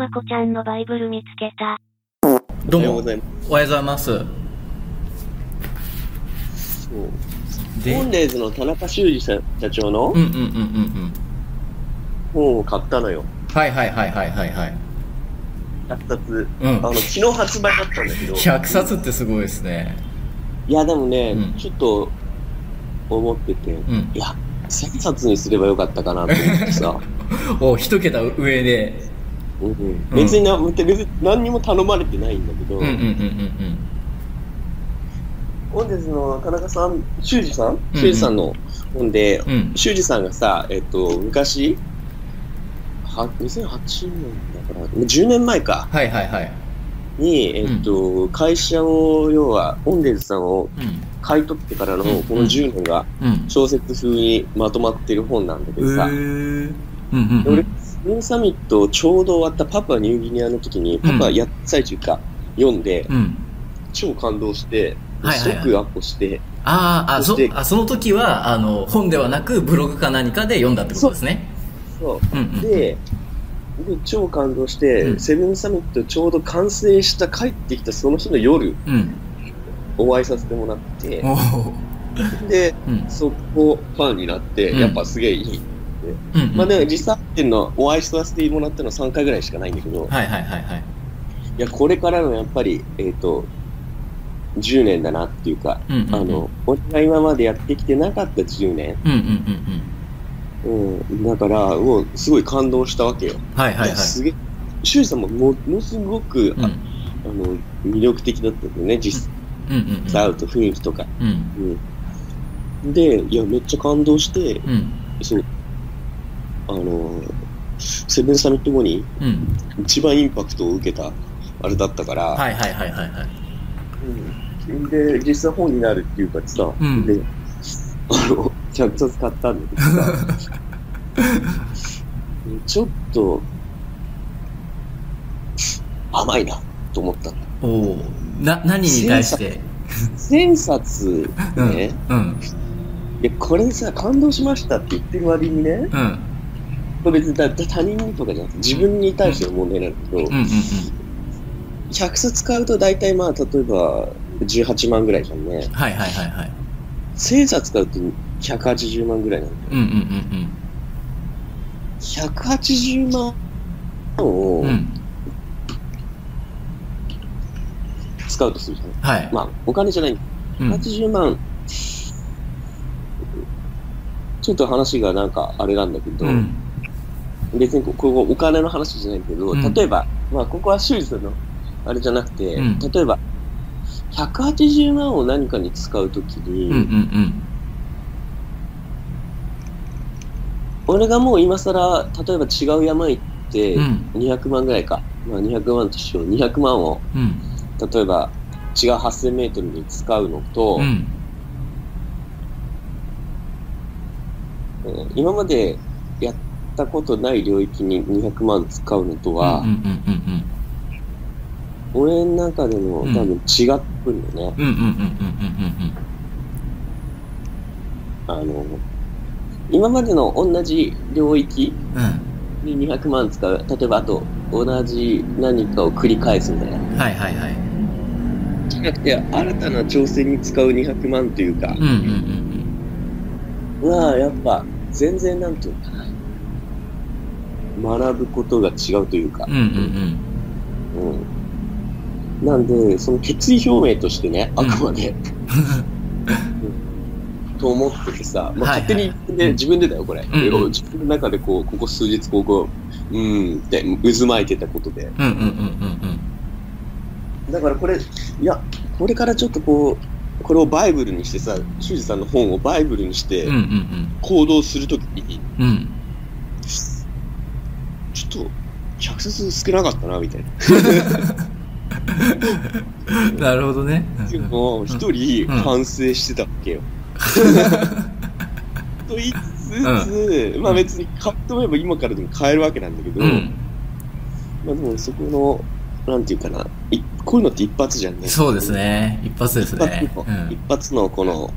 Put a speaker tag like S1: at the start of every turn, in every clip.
S1: まこちゃんのバイブル見つけた。
S2: どうも
S3: おはようございま
S2: おはようございます
S3: す。そう。
S2: で
S3: ホンデーズの田中修二社社長の
S2: うんうんうんうんうん
S3: 本を買ったのよ。
S2: はいはいはいはいはいはい
S3: 100冊。
S2: うん
S3: あの、昨日発売だったんだけど。
S2: 100冊ってすごいですね
S3: いや、でもね、
S2: うん
S3: ちょっと思ってて、
S2: うん
S3: いや、1000冊にすればよかったかなと思ってさ。
S2: お一桁上で
S3: うん。別にな、別に何にも頼まれてないんだけど、
S2: うん。うんうんうん
S3: ホンデーズの田中さん、修二さん？
S2: うん
S3: 修二さんの本で、
S2: うん。うん
S3: 修二さんがさ、えっと、昔、は2008年だから、もう10年前か。
S2: はいはいはい。
S3: に、えっと、会社を、要は、オンデーズさんを
S2: うん。
S3: 買い取ってからの
S2: うん。
S3: この10年が
S2: うん。
S3: 小説風にまとまってる本なんだけどさ、
S2: うんうんう
S3: 俺
S2: ん、
S3: スプーンサミットちょうど終わったパプアニューギニアの時に、パプアやった最中か、読んで、
S2: うん。
S3: 超感動して、
S2: はいはいはい。
S3: 即アップして、
S2: あーあそあその時はあの本ではなくブログか何かで読んだってことですね。
S3: そう。
S2: うんうん
S3: で、で超感動して、
S2: うん。
S3: セブンサミットちょうど完成した帰ってきたその日の夜、
S2: うん。
S3: お会いさせてもらって、で、
S2: うん。
S3: そこファンになって、
S2: うん。
S3: やっぱすげえいい。
S2: うんうん
S3: まあね、実際会ってんの、お会いさせてもらったの3回ぐらいしかないんだけど、
S2: はいはいはいはい。
S3: いや、これからのやっぱり、えっ、と、10年だなっていうか、
S2: うんうんうん。
S3: あの、俺が今までやってきてなかった10年。
S2: うんうんうんうん。
S3: うん。だから、もう、すごい感動したわけよ。
S2: はいはいはい。
S3: やすげえ。修二さんもものすごく、
S2: うん。
S3: ああの、魅力的だったんだよね、実
S2: うん。うんうん
S3: 際会うと雰囲気とか。
S2: うん。
S3: うん。で、いや、めっちゃ感動して、
S2: うん。
S3: そう、あの、セブンサミット後に
S2: うん。
S3: 一番インパクトを受けた、あれだったから、
S2: はいはいはいはいはい。
S3: うん、で、実際本になるっていうかさ、
S2: うん。
S3: で、あの、100冊買ったんだけどさ、ちょっと、甘いな、と思ったんだ。
S2: おおな何に対して
S3: ？1000冊。
S2: うん。
S3: ね、
S2: うん。
S3: いや、これさ、感動しましたって言ってる割にね、
S2: うん
S3: 別にだ他人にとかじゃなくて自分に対しての問題なんだけど、
S2: うんうんうん。
S3: 100冊買うと大体まあ、例えば18万ぐらいじゃんね。
S2: はいはいはいはい。
S3: 1000冊買うと180万ぐらいなんだよ。
S2: うんうん
S3: 180万を
S2: うん。うんうん。
S3: 使うとするじゃん。
S2: はい。
S3: まあ、お金じゃない。
S2: うん。
S3: 80万、ちょっと話がなんかあれなんだけど、
S2: うん
S3: 別にこここお金の話じゃないけど、
S2: うん。
S3: 例えば、まあ、ここは修理するの、あれじゃなくて、
S2: うん。
S3: 例えば、180万を何かに使うときに、
S2: うんうん
S3: 俺がもう今更、例えば違う山行って
S2: うん。う、ん
S3: 200万ぐらいか、まあ、200万としよう、200万を、
S2: うん。
S3: 例えば違う8000メートルに使うのと、
S2: うん。
S3: えー今までやったことない領域に200万使うのとは、俺の中でも
S2: うん
S3: 多分違ってくるよね。あの、今までの同じ領域
S2: うん
S3: に200万使う。例えばあと同じ何かを繰り返すみたいな。
S2: うんはいはいはい
S3: じゃなくて、新たな挑戦に使う200万というか
S2: うん、うんうん
S3: は、やっぱ全然なんていうのかな。学ぶことが違うというか。
S2: うんう。んうん。
S3: うん。なんで、その決意表明としてね、あくまで、と思っててさ、まあ、勝手に自分で、自分でだよ、これ。
S2: んうん。
S3: 自分の中でこう、ここ数日、ここ、うーんって渦巻いてたことで。
S2: うんうんうんうん
S3: だからこれ、いや、これからちょっとこう、これをバイブルにしてさ、修二さんの本をバイブルにして
S2: うんうんうん。
S3: 行動するときに、
S2: うんうん
S3: ちょっと、100冊少なかったな、みたいな。
S2: なるほどね。
S3: っていうのを一人
S2: うん
S3: 反省してたわけよ。と言いつつ、まあ別に買ってもえば今からでも買えるわけなんだけど、
S2: うん。
S3: まあでもそこの、なんていうかな、いこういうのって一発じゃんね。
S2: そうですね。一発です
S3: 一発
S2: ね
S3: の、
S2: うん。
S3: 一発のこの、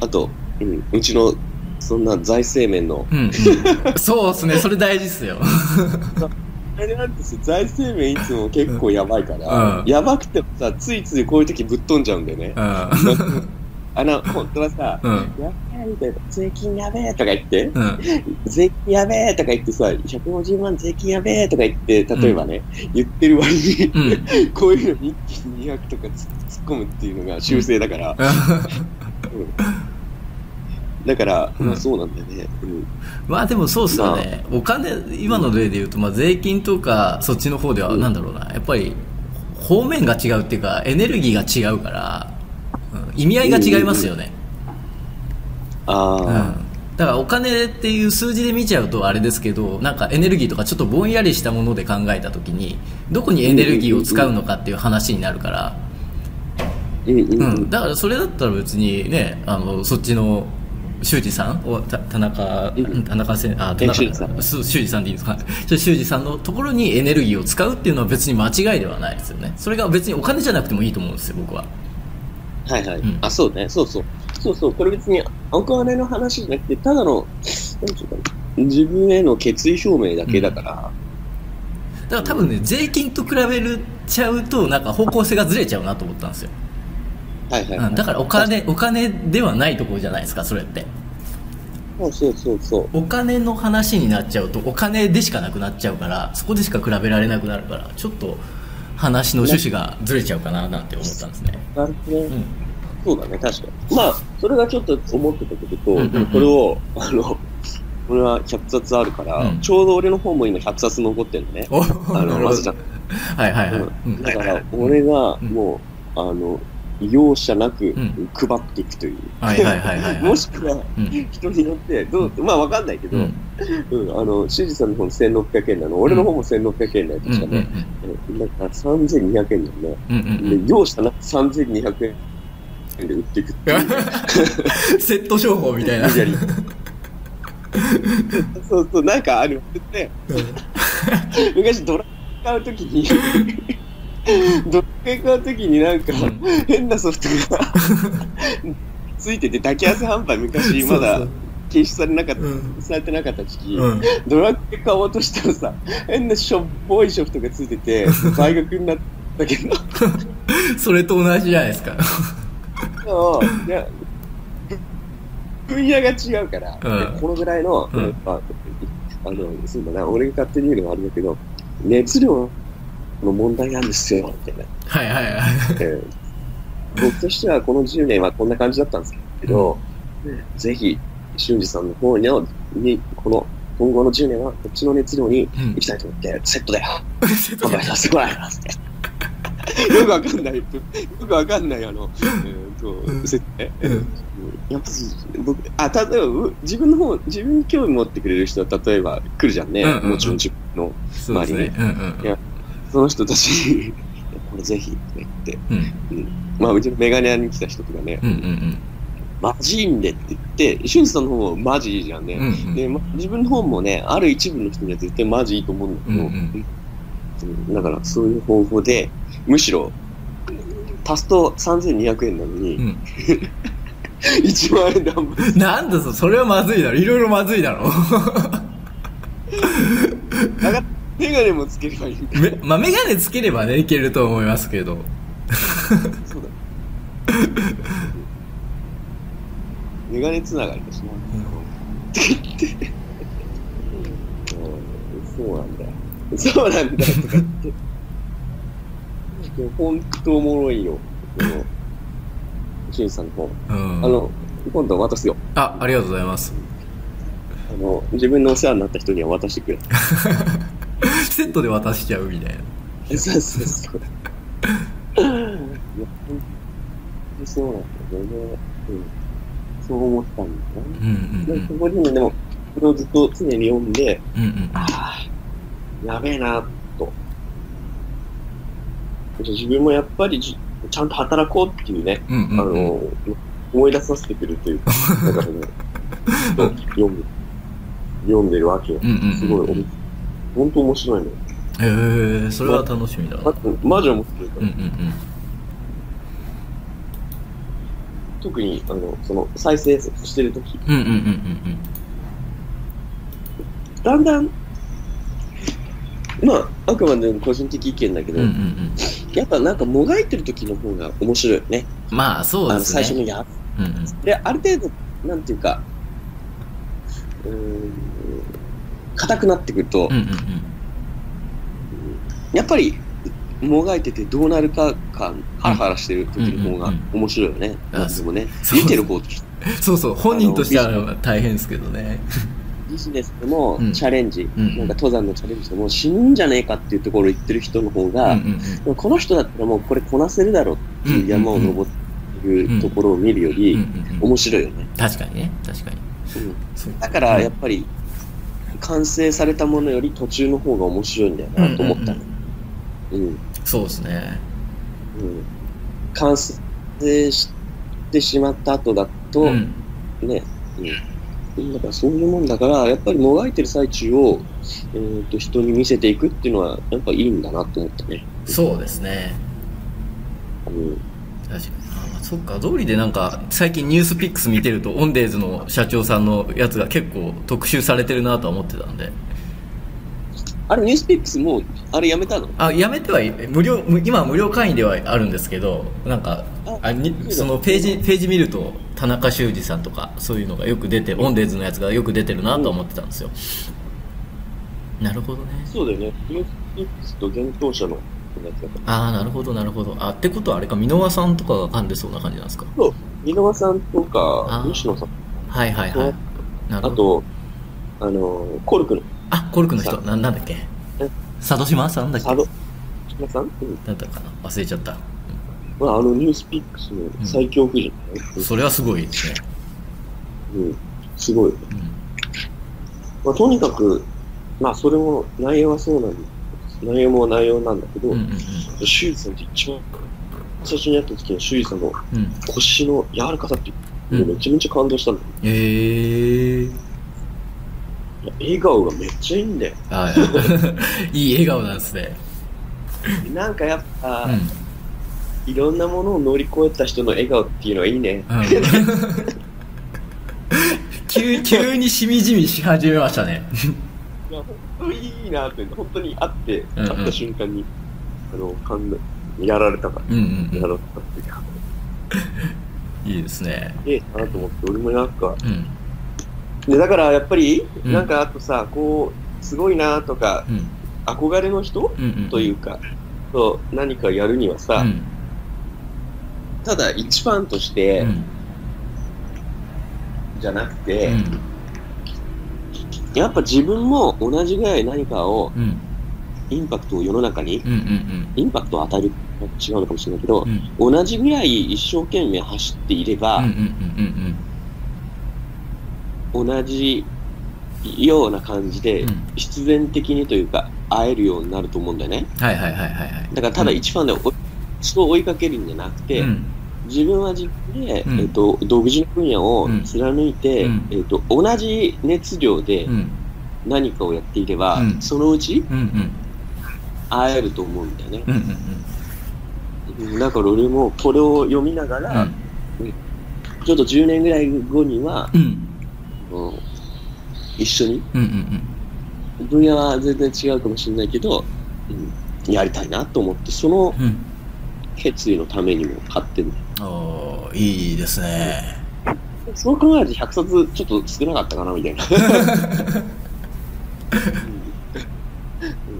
S3: あと、うん、うちの、そんな財政面の、
S2: うんうん そうですねそれ大事っすよ
S3: あれなんてさ、財政面いつも結構やばいから、
S2: うん
S3: やばくてもさ、ついついこういう時ぶっ飛んじゃうんだよね。
S2: うん。
S3: あの、本当はさ、
S2: うん。
S3: やべえみたいな、税金やべえとか言って、
S2: うん。
S3: 税金やべえとか言ってさ、150万税金やべえとか言って、例えばね、言ってる割に、
S2: うん。
S3: こういうのに一気に200とかつ突っ込むっていうのが修正だから、だから、
S2: うん。
S3: まあそうなんだよね。うん。
S2: まあでもそうっすよね。お金、今の例で言うと、まあ税金とか、そっちの方では、
S3: うん。
S2: なんだろうな。やっぱり、方面が違うっていうか、エネルギーが違うから、うん。意味合いが違いますよね。うん
S3: ああ、
S2: だからお金っていう数字で見ちゃうとあれですけどなんかエネルギーとかちょっとぼんやりしたもので考えた時にどこにエネルギーを使うのかっていう話になるから、
S3: うん、
S2: だからそれだったら別にねあのそっちの修二さんおた田中
S3: うん。
S2: 田中せんあ田中。
S3: え修二さん。
S2: 修二さんでいいですか？修二さんのところにエネルギーを使うっていうのは別に間違いではないですよね。それが別にお金じゃなくてもいいと思うんですよ僕は。
S3: はいはい、
S2: うん。
S3: あ、そうね。そうそう。そうそう。これ別にお金の話じゃなくて、ただの、うかな、自分への決意表明だけだから、
S2: だから多分ね税金と比べるちゃうとなんか方向性がずれちゃうなと思ったんですよ
S3: はいはい、はい
S2: うん、だからお金お金ではないところじゃないですかそれって
S3: そうそうそうそう。
S2: お金の話になっちゃうとお金でしかなくなっちゃうからそこでしか比べられなくなるからちょっと話の趣旨がずれちゃうかななんて思ったんですね、
S3: なるほどね。
S2: うん、
S3: そうだね、確かに。まあ、それがちょっと思ってたことと、
S2: うんうんうん
S3: これを、あの、俺は100冊あるから、
S2: うん
S3: ちょうど俺の本も今100冊残ってるのね。
S2: お
S3: あの、まずちゃん。
S2: はいはいはい、
S3: う
S2: うん
S3: だから、俺が
S2: うん
S3: もう、あの、容赦なく
S2: ん。
S3: 配っていくという。
S2: はいはいはいはいはい。
S3: もしくは、
S2: うん。
S3: 人によって、どう、まあわかんないけど、
S2: うん。
S3: うん、あの、修二さんの本1600円なの、俺の本も1600円だよ、確かね。うん、だから3200円だよね。容赦なく3200円で売っていくっていう。
S2: う んセット商法みたいな。
S3: そうそう、なんかある。って、昔ドラ買うときに、ドラ買うときになんか
S2: うん。
S3: 変なソフトが ついてて、抱き合わせ販売昔まだ
S2: そう。そう
S3: 禁止されなかった、
S2: うん。
S3: されてなかった時期、
S2: うん。
S3: ドラッグ買おうとしたらさ、変なしょっぽいソフトがついてて、倍額になったけど、
S2: それと同じじゃないですか。
S3: いや分野が違うから、
S2: うん。
S3: でこのぐらいの、
S2: うん。
S3: あの、そうだな、俺が勝手に言うのもあれだけど、熱量の問題なんですよ、みたいな。
S2: はいはいはい。
S3: えー僕としてはこの10年はこんな感じだったんですけど、ぜひ、俊二さんの方にに、この今後の10年はこっちの熱量に
S2: うん。
S3: 行きたいと思って、セットで販売させてもらいます。って。よ。くわかんない、よくわかんない、あの、えーと、
S2: うん。
S3: 設定。
S2: うん。
S3: やっぱ僕、あ、例えば、う自分の方、自分に興味持ってくれる人は、例えば来るじゃんね。
S2: うんうんうん。
S3: もちろん自分の、
S2: そうですね。うんうん。
S3: いやその人たちに、これぜひ、って言って、
S2: うん。
S3: まあ、うちのメガネ屋に来た人とかね、
S2: うんうん
S3: マジいいんでって言って、俊二さんの方もマジいいじゃんね。
S2: うんうん。
S3: で、ま、自分の本もね、ある一部の人には絶対マジいいと思うんだけど、
S2: うんうん
S3: うん。だからそういう方法で、むしろ、足すと3200円なのに、
S2: うん。
S3: 1万円で販売
S2: なんだそそれはまずいだろ。いろいろまずいだろ。
S3: 上がっメガネもつければいいんだ。
S2: めまあ眼鏡つければねいけると思いますけど
S3: そうだ。メガネつながりだしな。って言って。うんそうなんだよ。そうなんだよとか言って。でも本当おもろいよ。この、しんさんの本。
S2: うん
S3: あの、今度渡すよ。
S2: あありがとうございます
S3: あの、自分のお世話になった人には渡してくれ。
S2: セットで渡しちゃうみたいな
S3: そうそうそう。いや、本当にそうなんだよね。うん。そう思ったんだ
S2: うん
S3: な。
S2: うん
S3: で、そこにもでも、これをずっと常に読んで、
S2: うんうんうん
S3: ああ、やべえな、と。自分もやっぱりじちゃんと働こうっていうね、
S2: うんうんうん
S3: あの、思い出させてくれるというか、だからね、ちょっと読んでるわけよ。
S2: うんうんうん
S3: すごい、本当面白いのよ。
S2: へえそれは楽しみだ。な
S3: あマジ面白いから。
S2: うんうん
S3: 特に、あの、その、再生してるとき、
S2: うんうんうんうん。
S3: だんだん、まあ、あくまでも個人的意見だけど、
S2: うんうんうん。
S3: やっぱなんかもがいてる時の方が面白いよね。
S2: まあそうですね。
S3: 最初のや
S2: うんうん。
S3: で、ある程度、なんていうか、うーん、硬くなってくると、
S2: うんうんうん。
S3: やっぱり、もがいててどうなるか感、ハラハラしてる時の方が面白いよね。
S2: うん
S3: なんでもね、
S2: そう。
S3: 見てる方として。
S2: そうそう本人としては大変ですけどね。
S3: ビジネスでも
S2: うん。
S3: チャレンジ、
S2: うん
S3: なんか登山のチャレンジでも死ぬんじゃねえかっていうところを言ってる人の方
S2: うん
S3: が、
S2: うんうん。
S3: この人だったらもうこれこなせるだろうっていう山を登ってるところを見るより、面白いよね。
S2: 確かにね確かに。
S3: だからやっぱり、完成されたものより途中の方が面白いんだよなと思ったの。うんうん
S2: そうですね
S3: 完成してしまった後だと、
S2: うん
S3: ね、うん。だからそういうもんだから、やっぱりもがいてる最中を、えー、と人に見せていくっていうのは、やっぱいいんだなと思ったね。
S2: そうですね
S3: うん。
S2: 確かにそっか通りでなんか最近ニュースピックス見てるとオンデーズの社長さんのやつが結構特集されてるなとは思ってたんで。
S3: あれ、ニュースピックスもう、あれやめたの？
S2: あやめてはい無料無今は無料会員ではあるんですけどなんか
S3: あ
S2: あに
S3: そ
S2: のページページ見ると田中修二さんとかそういうのがよく出てオンデーズのやつがよく出てるなとは思ってたんですよ、なるほどね。
S3: そうだよね。ニュースピックスと幻冬者の。
S2: ああなるほどなるほど。あってことはあれか箕輪さんとかが噛んでそうな感じなんですか？
S3: そう、箕輪さんとか西野さん、
S2: はいはいはい。なるほど。
S3: あと、あの、コルクの。
S2: あコルクの人。
S3: さ。
S2: ななんだっけ？
S3: え？
S2: 佐渡島？さんだっけ？
S3: 佐渡。島さん、うん。
S2: なんだったかな。忘れちゃった、
S3: まあ、あのニュースピックスの最強夫人、
S2: それはすごいですね、
S3: うん、すごい。
S2: うん。
S3: まあ、とにかく、まあ、それも内容はそうなんだ。内容も内容なんだけど、
S2: うんうん
S3: さんって一番最初にやった時の修二さんの腰の柔らかさっていうめちゃめちゃ感動したんだよ。
S2: えー、
S3: 笑顔がめっちゃいいんだよ。
S2: はい いい笑顔なんですね。
S3: なんかやっぱ、
S2: うん。
S3: いろんなものを乗り越えた人の笑顔っていうのはいいね。
S2: うん。急急にしみじみし始めましたね
S3: いや、本当にいいなって、本当に会って、
S2: うんうん。
S3: 会った瞬間に、あの、やられたから、
S2: うんうん
S3: やられたっていうか、
S2: う んいいですね。
S3: ええなと思って、俺もなんか、
S2: うん。
S3: で、だからやっぱり、
S2: うん。
S3: なんかあとさ、こう、すごいなとか、
S2: うん。
S3: 憧れの人
S2: うんうん
S3: というか、と何かやるにはさ、
S2: うん。
S3: ただ一ファンとして、
S2: うん。
S3: じゃなく
S2: う
S3: て、
S2: ん
S3: やっぱ自分も同じぐらい何かを、
S2: うん。
S3: インパクトを世の中に、
S2: うんうん
S3: インパクトを与える、違うのかもしれないけど同じぐらい一生懸命走っていれば、
S2: うんうんうん
S3: 同じような感じで必然的にというか、会えるようになると思うんだよね。
S2: はいはいはいはいはい。
S3: だからただ一ファンで追い人を追いかけるんじゃなくて、
S2: うん
S3: 自分は自分で、
S2: うん。
S3: えっと、独自の分野を
S2: うん。
S3: 貫いて、
S2: うん。
S3: えっと、同じ熱量で
S2: うん。
S3: 何かをやっていれば、
S2: うん。
S3: そのうち
S2: うんうん。
S3: 会えると思うんだよね。
S2: うんうん
S3: うん。だから俺もこれを読みなが
S2: う
S3: ら、
S2: ん
S3: ちょっと10年ぐらい後には、
S2: うん。
S3: うん一緒に、
S2: うんうん
S3: 分野は全然違うかもしれないけど、うんやりたいなと思って、その
S2: うん。
S3: 決意のためにも買ってる。
S2: おーいいですね。
S3: そう考えると100冊ちょっと少なかったかなみたいな。う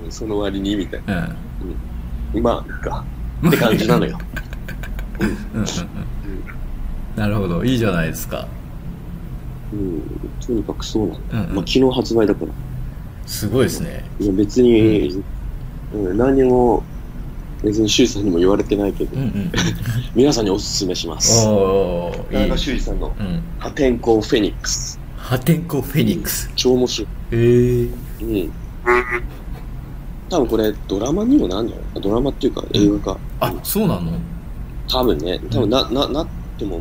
S3: ん。うんその割にみたいな。
S2: うん。
S3: まあ、か。って感じなのよ。
S2: うん。うん。うん。なるほどいいじゃないですか
S3: うん、とにかくそうなの。
S2: うん。うん。
S3: まあ、昨日発売だから。
S2: すごいですね
S3: いや別に、うん、何も、別に周さんにも言われてないけど、
S2: うんうん
S3: 皆さんにおすすめします。田中修二さんの
S2: うん
S3: 破天荒フェニックス。
S2: 破天荒フェニックス
S3: 超面白い。
S2: へえ
S3: うん。多分これドラマにもなんじゃない？ドラマっていうか映画か。
S2: あそうなの？
S3: 多分ね、多分な、な、なっても、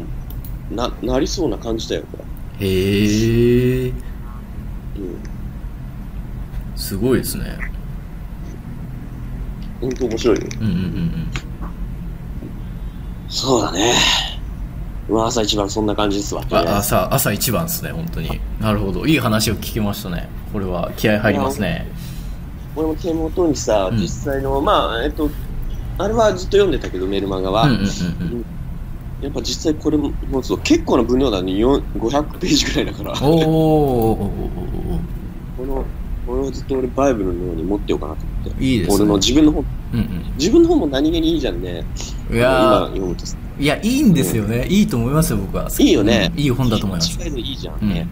S3: な、なりそうな感じだよ、こ
S2: へえ
S3: れ。うん。
S2: すごいですね
S3: ほんと面白いよ。
S2: うんうんうん
S3: そうだね。まあ朝一番そんな感じですわ。
S2: うんあ朝朝一番ですね本当になるほどいい話を聞きましたねこれは気合入りますね
S3: 俺も手元にさ、
S2: うん
S3: 実際の、まあ、えっと、あれはずっと読んでたけど、メルマガは。
S2: うんうんうん
S3: やっぱ実際これ持つと結構な分量だね、4 500ページぐらいだから。
S2: うん。おーおーおーおーおー
S3: この、これをずっと俺バイブルのように持ってようかなと思って。
S2: いいですね。
S3: 俺の自分の本、
S2: うんうん。
S3: 自分の本も何気にいいじゃんね。
S2: い
S3: 今
S2: や
S3: 読むと
S2: いや、いいんですよね。いいと思いますよ、僕は。
S3: いいよね
S2: うんいい本だと思います。
S3: 違いのいいじゃ
S2: うんん。
S3: ね。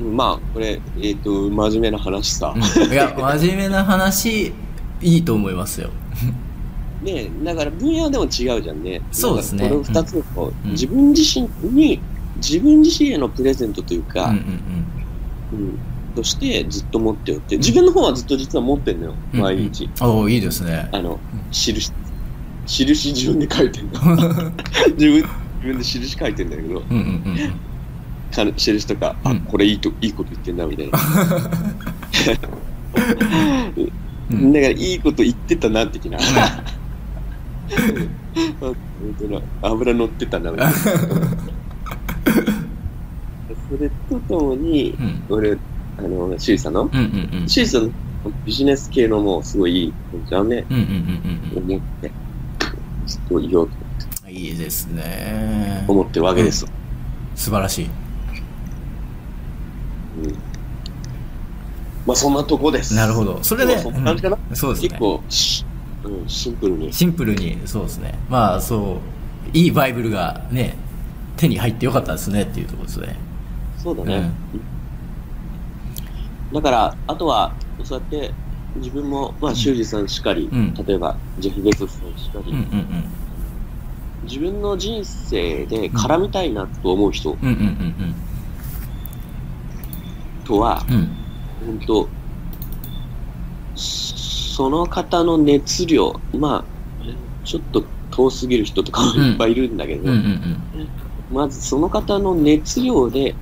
S3: まあ、これ、えっ、と、真面目な話さ。
S2: うんいや、真面目な話、いいと思いますよ。
S3: ねだから分野でも違うじゃんね。
S2: そうですね
S3: この二つを、
S2: うん
S3: 自分自身に、自分自身へのプレゼントというか、
S2: うんうん
S3: うんとしてずっと持っておって、自分の本はずっと実は持ってんのよ、
S2: うん。
S3: 毎日。
S2: うんうん。おーいいですね。
S3: あの、印、印自分で書いてんの。自分、自分で印書いてんだけど、
S2: うんうんうん
S3: 印とか、あ
S2: うん、
S3: これいいと、いいこと言ってんな、みたいな。
S2: うん
S3: だから、いいこと言ってたな、的な。油乗ってたな、みたいな。それとともに、
S2: うん
S3: 俺、あの、シュウさんの、
S2: うんうんうん。
S3: シュウさんのビジネス系のもうすごいいい本じゃんね、
S2: うんうんうん
S3: 思って、ずっと言おうと
S2: うん。いいですね。
S3: 思ってるわけですよ。
S2: 素晴らしい。
S3: うんまあそんなとこです。
S2: なるほど。それで、
S3: そんな感じかな、
S2: うんそうですね
S3: 結。構し、うん、シンプルに。
S2: シンプルに、そうですね。まあ、そう、いいバイブルがね、手に入ってよかったですねっていうところですね。
S3: そうだね。だから、あとは、そうやって、自分も、まあ、修二さんしかり、
S2: うん
S3: 例えば、ジェフ・ベゾスさんしかり、
S2: うんうんうん。
S3: 自分の人生で絡みたいなと思う人
S2: うんうんうん
S3: とは、
S2: うん。うん。
S3: 本当その方の熱量、まあ、ちょっと遠すぎる人とかもいっぱいいるんだけど、
S2: うんうんうん。
S3: まずその方の熱量で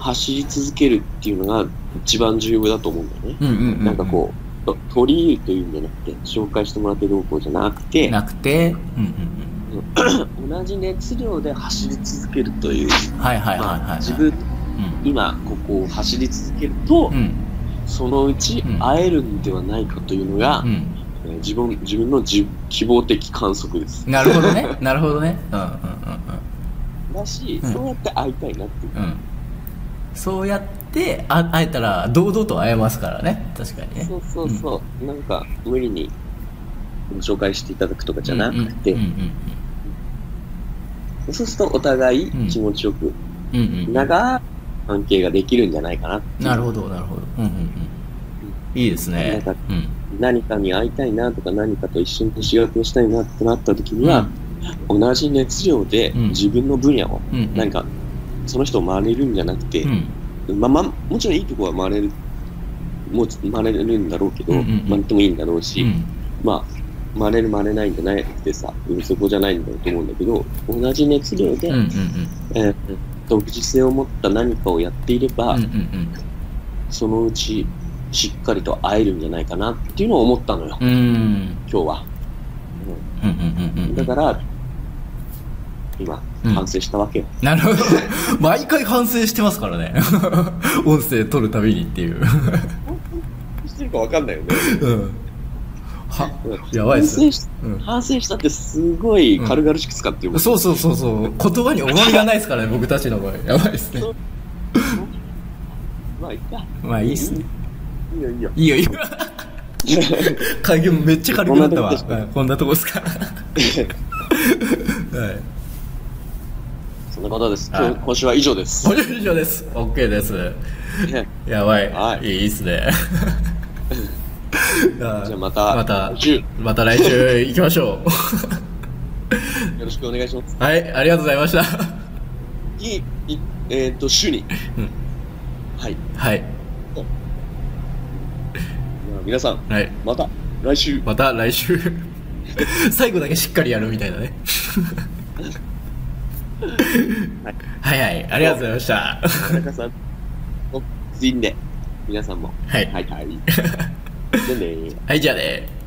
S3: 走り続けるっていうのが一番重要だと思うんだよね。
S2: うんうんうん。
S3: なんかこう、と取り入るというんじゃなくて、紹介してもらってどうこうじゃなくて、
S2: なくて、うんうん
S3: 同じ熱量で走り続けるという、自分、
S2: うん。
S3: 今ここを走り続けると、
S2: うん。
S3: そのうち
S2: うん
S3: 会えるんではないかというのが、
S2: うん。
S3: えー自分自分のじ希望的観測です。
S2: なるほどね。なるほどね。うんうんうん
S3: だし、
S2: うん
S3: そうやって会いたいなっていう。
S2: うん。うん。そうやって、あ会えたら、堂々と会えますからね。確かにね。
S3: そうそうそう。なんか、無理にご紹介していただくとかじゃなくて、
S2: うんうん
S3: そうするとお互
S2: うん
S3: い気持ちよく、
S2: うん。うんうんうん。
S3: 長い関係ができるんじゃないかな
S2: なるほど、なるほど。うんうんうん。いいですね。
S3: なんか
S2: うん。
S3: 何かに会いたいなとか何かと一緒に仕事をしたいなってなった時には、同じ熱量で
S2: うん
S3: 自分の分野を、
S2: うんうん。
S3: その人を真似るんじゃなくて、
S2: うん。
S3: まあまあ、もちろんいいとこは真似る、もう真似れるんだろうけど、
S2: うんうんうん
S3: 真似てもいいんだろうし、
S2: うん。
S3: まあ、真似る真似ないんじゃなくてさ、そこじゃないんだと思うんだけど、同じ熱量で、
S2: うんうんうん。
S3: えー独自性を持った何かをやっていれば、
S2: うんうんうん。
S3: そのうちしっかりと会えるんじゃないかなっていうのを思ったのよ。今日は。
S2: うんうんうんうん。
S3: だから、今、
S2: うん
S3: 反省したわけよ。
S2: なるほど。毎回反省してますからね。音声取るたびにっていう。
S3: してるかわかんないよね。
S2: うん。は、
S3: うん
S2: やばいっす
S3: 反省し
S2: うん。
S3: 反省したってすごい軽々しく使ってるもん。
S2: そうそうそうそう。言葉に重みがないですからね、僕たちの場合。やばいっすね。
S3: まあ、いいか。
S2: まあいいっすね。
S3: いいよ、いいよ。
S2: いいよいいよ。会議もめっちゃ軽くなったわ。
S3: こんなとこですか。
S2: はい。
S3: そんなことです。
S2: はい
S3: 今日今週は以上です。
S2: お以上です。OK です。
S3: ね
S2: やばい。
S3: はい
S2: いいっすね。じ
S3: じゃあまた、
S2: また
S3: 来週よ
S2: また来週行きましょ
S3: ろしくお願いします。
S2: う。はい、ありがとうございました。
S3: いい、いえっ、と、週に。
S2: うん
S3: はい。
S2: はい。
S3: 皆さん、
S2: はい。
S3: また来週。
S2: また来週。最後だけしっかりやるみたいなね。はいはい、ありがとうございました。
S3: 田中さん、お、ツインで、皆さんも。
S2: はい
S3: はい、はい。じゃあね
S2: はい、じゃあね。